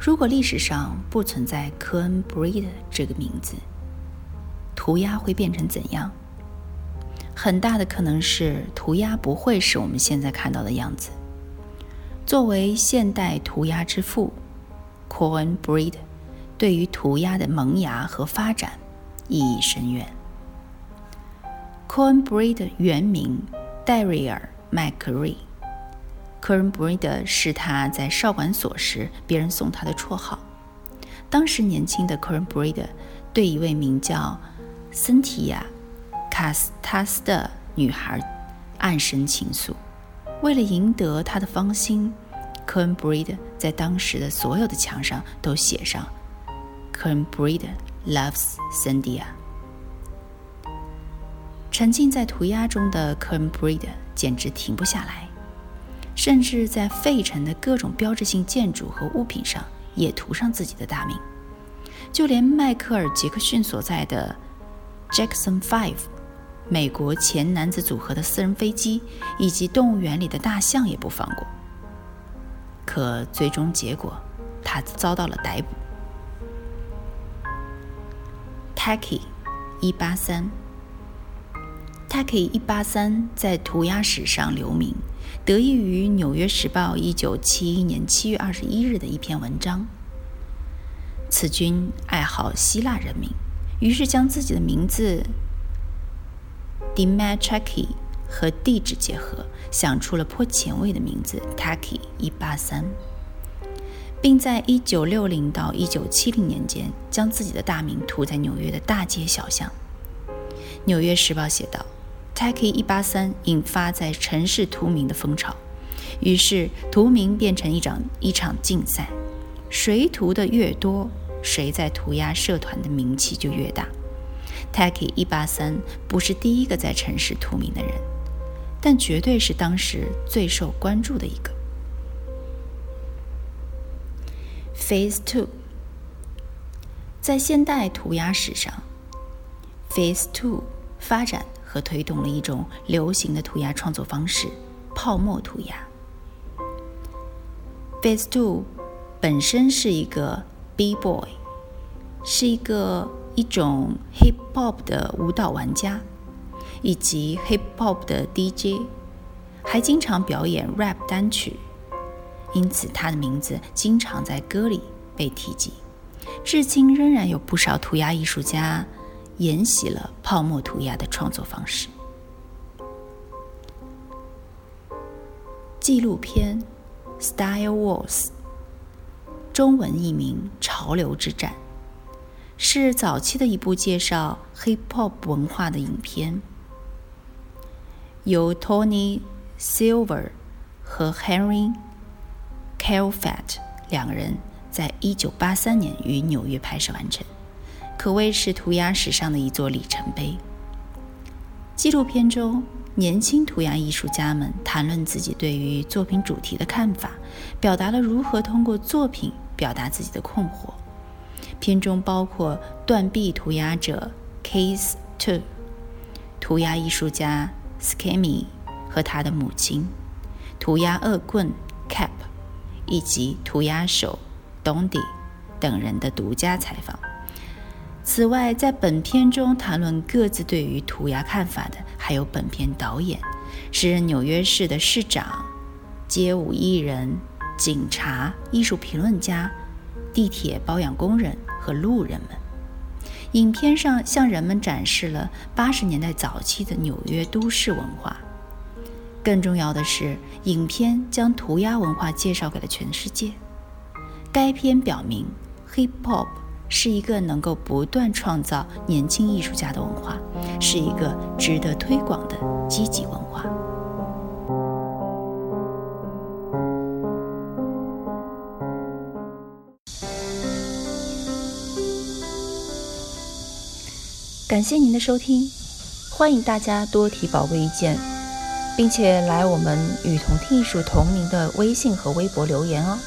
如果历史上不存在 Cohen Breed 这个名字，涂鸦会变成怎样？很大的可能是涂鸦不会是我们现在看到的样子。作为现代涂鸦之父，Cohen Breed 对于涂鸦的萌芽和发展意义深远。Cohen Breed 原名戴瑞尔·麦克瑞。科恩布瑞德是他在少管所时别人送他的绰号。当时年轻的科恩布瑞德对一位名叫森提亚·卡斯塔斯的女孩暗生情愫。为了赢得她的芳心，科恩布瑞德在当时的所有的墙上都写上“科恩布瑞德 loves Cynthia”。沉浸在涂鸦中的科恩布瑞德简直停不下来。甚至在费城的各种标志性建筑和物品上也涂上自己的大名，就连迈克尔·杰克逊所在的 Jackson Five，美国前男子组合的私人飞机，以及动物园里的大象也不放过。可最终结果，他遭到了逮捕。Tacky，一八三。Tacky 一八三在涂鸦史上留名。得益于《纽约时报》一九七一年七月二十一日的一篇文章，此君爱好希腊人名，于是将自己的名字 Dimitraki 和地址结合，想出了颇前卫的名字 Taki 一八三，并在一九六零到一九七零年间将自己的大名涂在纽约的大街小巷。《纽约时报》写道。Tacky 一八三引发在城市涂名的风潮，于是涂名变成一场一场竞赛，谁涂的越多，谁在涂鸦社团的名气就越大。Tacky 一八三不是第一个在城市涂名的人，但绝对是当时最受关注的一个。Phase Two，在现代涂鸦史上，Phase Two 发展。推动了一种流行的涂鸦创作方式——泡沫涂鸦。Phase Two 本身是一个 B-boy，是一个一种 Hip Hop 的舞蹈玩家，以及 Hip Hop 的 DJ，还经常表演 Rap 单曲，因此他的名字经常在歌里被提及。至今仍然有不少涂鸦艺术家。沿袭了泡沫涂鸦的创作方式。纪录片《Style Wars》中文译名《潮流之战》，是早期的一部介绍 Hip Hop 文化的影片，由 Tony Silver 和 Henry c a l f a t 两个人在一九八三年于纽约拍摄完成。可谓是涂鸦史上的一座里程碑。纪录片中，年轻涂鸦艺术家们谈论自己对于作品主题的看法，表达了如何通过作品表达自己的困惑。片中包括断臂涂鸦者 Case Two、涂鸦艺术家 Skamy 和他的母亲、涂鸦恶棍 Cap 以及涂鸦手 Dondi 等人的独家采访。此外，在本片中谈论各自对于涂鸦看法的，还有本片导演、时任纽约市的市长、街舞艺人、警察、艺术评论家、地铁保养工人和路人们。影片上向人们展示了八十年代早期的纽约都市文化。更重要的是，影片将涂鸦文化介绍给了全世界。该片表明，hip hop。是一个能够不断创造年轻艺术家的文化是一个值得推广的积极文化。感谢您的收听欢迎大家多提宝贵意见并且来我们与同听艺术同名的微信和微博留言哦。